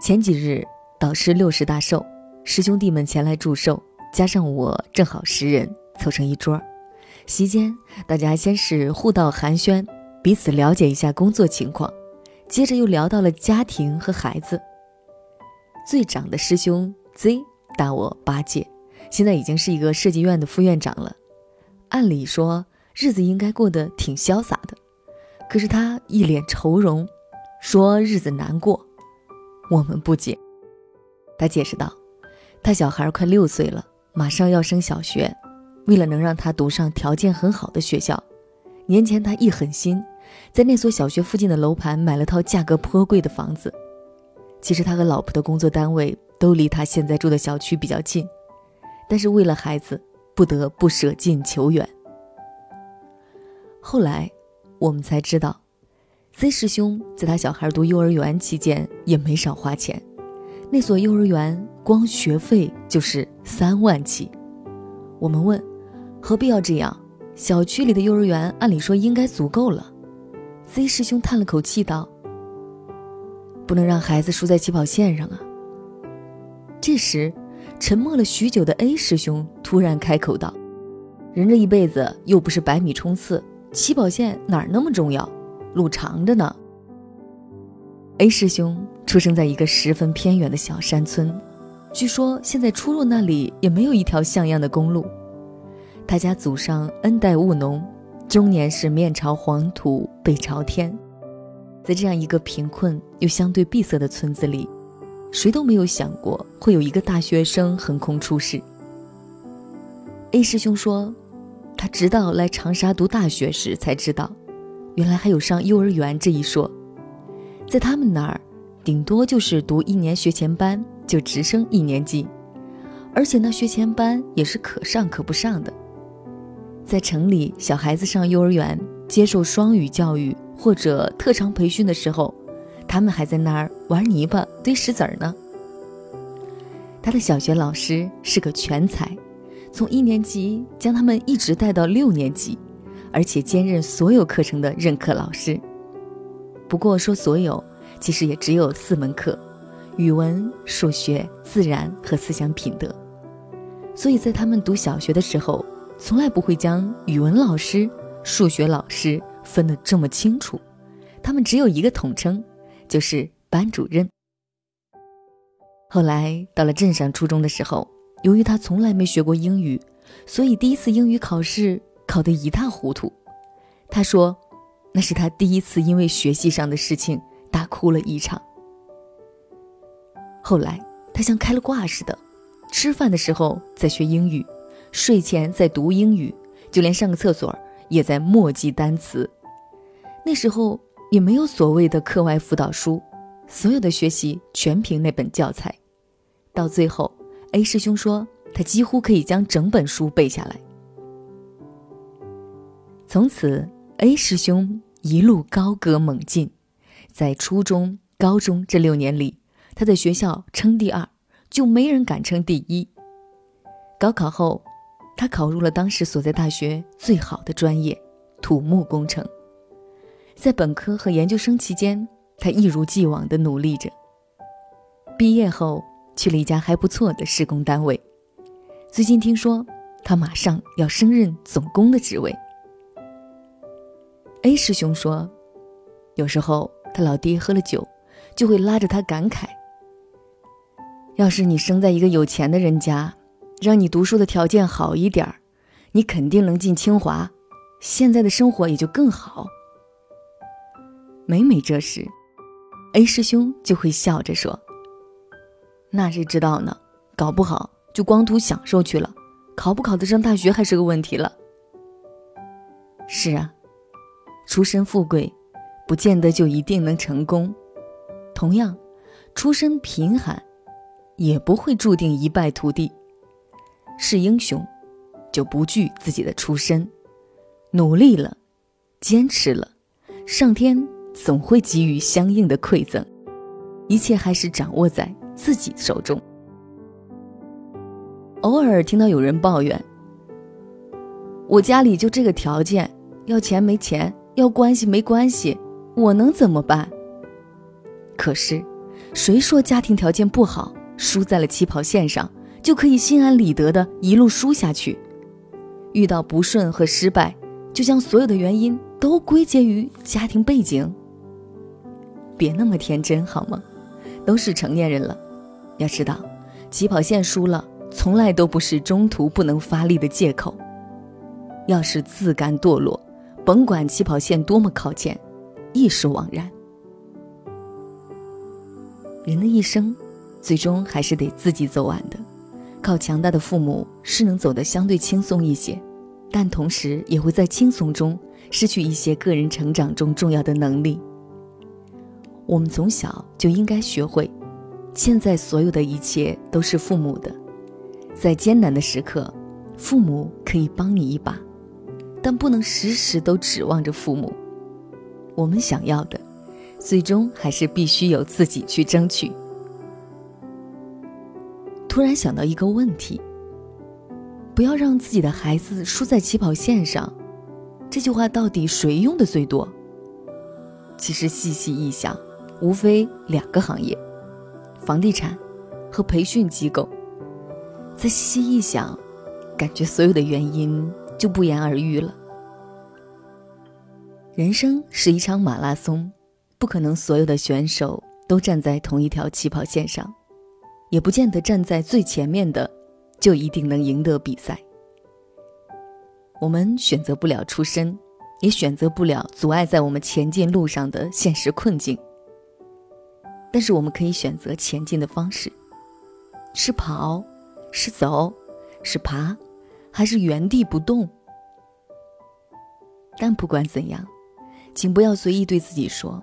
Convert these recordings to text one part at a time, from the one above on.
前几日导师六十大寿，师兄弟们前来祝寿，加上我正好十人，凑成一桌。席间，大家先是互道寒暄，彼此了解一下工作情况，接着又聊到了家庭和孩子。最长的师兄 Z 大我八届，现在已经是一个设计院的副院长了。按理说日子应该过得挺潇洒的，可是他一脸愁容，说日子难过。我们不解。他解释道：“他小孩快六岁了，马上要升小学。”为了能让他读上条件很好的学校，年前他一狠心，在那所小学附近的楼盘买了套价格颇贵的房子。其实他和老婆的工作单位都离他现在住的小区比较近，但是为了孩子，不得不舍近求远。后来我们才知道，Z 师兄在他小孩读幼儿园期间也没少花钱，那所幼儿园光学费就是三万起。我们问。何必要这样？小区里的幼儿园按理说应该足够了。Z 师兄叹了口气道：“不能让孩子输在起跑线上啊。”这时，沉默了许久的 A 师兄突然开口道：“人这一辈子又不是百米冲刺，起跑线哪那么重要？路长着呢。”A 师兄出生在一个十分偏远的小山村，据说现在出入那里也没有一条像样的公路。他家祖上恩代务农，终年是面朝黄土背朝天。在这样一个贫困又相对闭塞的村子里，谁都没有想过会有一个大学生横空出世。A 师兄说，他直到来长沙读大学时才知道，原来还有上幼儿园这一说。在他们那儿，顶多就是读一年学前班就直升一年级，而且那学前班也是可上可不上的。在城里，小孩子上幼儿园接受双语教育或者特长培训的时候，他们还在那儿玩泥巴、堆石子儿呢。他的小学老师是个全才，从一年级将他们一直带到六年级，而且兼任所有课程的任课老师。不过说所有，其实也只有四门课：语文、数学、自然和思想品德。所以在他们读小学的时候。从来不会将语文老师、数学老师分得这么清楚，他们只有一个统称，就是班主任。后来到了镇上初中的时候，由于他从来没学过英语，所以第一次英语考试考得一塌糊涂。他说，那是他第一次因为学习上的事情大哭了一场。后来他像开了挂似的，吃饭的时候在学英语。睡前在读英语，就连上个厕所也在默记单词。那时候也没有所谓的课外辅导书，所有的学习全凭那本教材。到最后，A 师兄说他几乎可以将整本书背下来。从此，A 师兄一路高歌猛进，在初中、高中这六年里，他在学校称第二，就没人敢称第一。高考后。他考入了当时所在大学最好的专业——土木工程。在本科和研究生期间，他一如既往地努力着。毕业后，去了一家还不错的施工单位。最近听说，他马上要升任总工的职位。A 师兄说，有时候他老爹喝了酒，就会拉着他感慨：“要是你生在一个有钱的人家。”让你读书的条件好一点儿，你肯定能进清华，现在的生活也就更好。每每这时，A 师兄就会笑着说：“那谁知道呢？搞不好就光图享受去了，考不考得上大学还是个问题了。”是啊，出身富贵，不见得就一定能成功；同样，出身贫寒，也不会注定一败涂地。是英雄，就不惧自己的出身，努力了，坚持了，上天总会给予相应的馈赠，一切还是掌握在自己手中。偶尔听到有人抱怨：“我家里就这个条件，要钱没钱，要关系没关系，我能怎么办？”可是，谁说家庭条件不好，输在了起跑线上就可以心安理得的一路输下去？遇到不顺和失败，就将所有的原因都归结于家庭背景？别那么天真好吗？都是成年人了，要知道，起跑线输了，从来都不是中途不能发力的借口。要是自甘堕落，甭管起跑线多么靠前，亦是枉然。人的一生，最终还是得自己走完的。靠强大的父母是能走得相对轻松一些，但同时也会在轻松中失去一些个人成长中重要的能力。我们从小就应该学会，现在所有的一切都是父母的，在艰难的时刻，父母可以帮你一把，但不能时时都指望着父母。我们想要的，最终还是必须由自己去争取。突然想到一个问题：不要让自己的孩子输在起跑线上，这句话到底谁用的最多？其实细细一想，无非两个行业：房地产和培训机构。再细细一想，感觉所有的原因就不言而喻了。人生是一场马拉松，不可能所有的选手都站在同一条起跑线上。也不见得站在最前面的，就一定能赢得比赛。我们选择不了出身，也选择不了阻碍在我们前进路上的现实困境。但是我们可以选择前进的方式：是跑，是走，是爬，还是原地不动？但不管怎样，请不要随意对自己说：“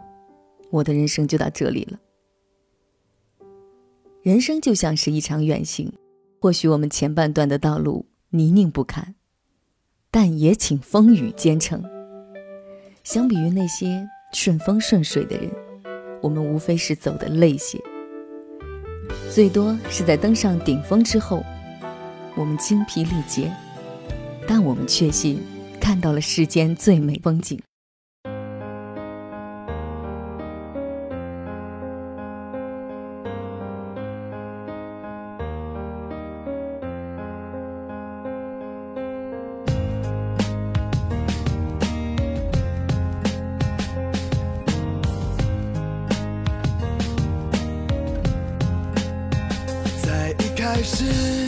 我的人生就到这里了。”人生就像是一场远行，或许我们前半段的道路泥泞不堪，但也请风雨兼程。相比于那些顺风顺水的人，我们无非是走的累些。最多是在登上顶峰之后，我们精疲力竭，但我们确信看到了世间最美风景。在一开始，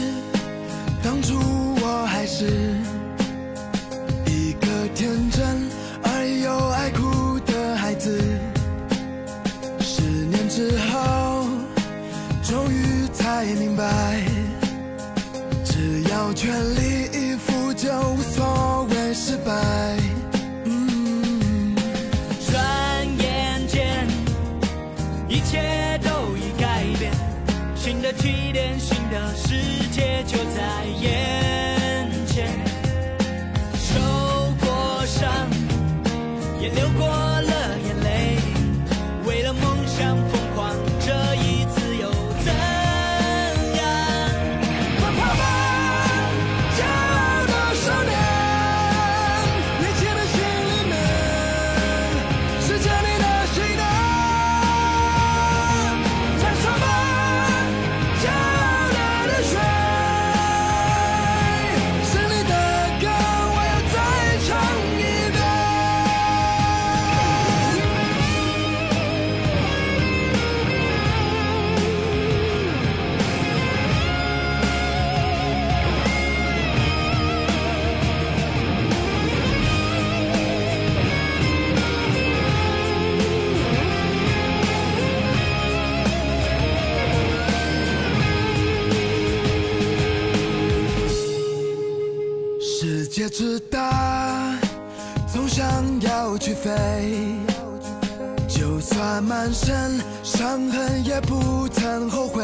世界之大，总想要去飞。就算满身伤痕，也不曾后悔。